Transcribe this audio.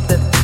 something.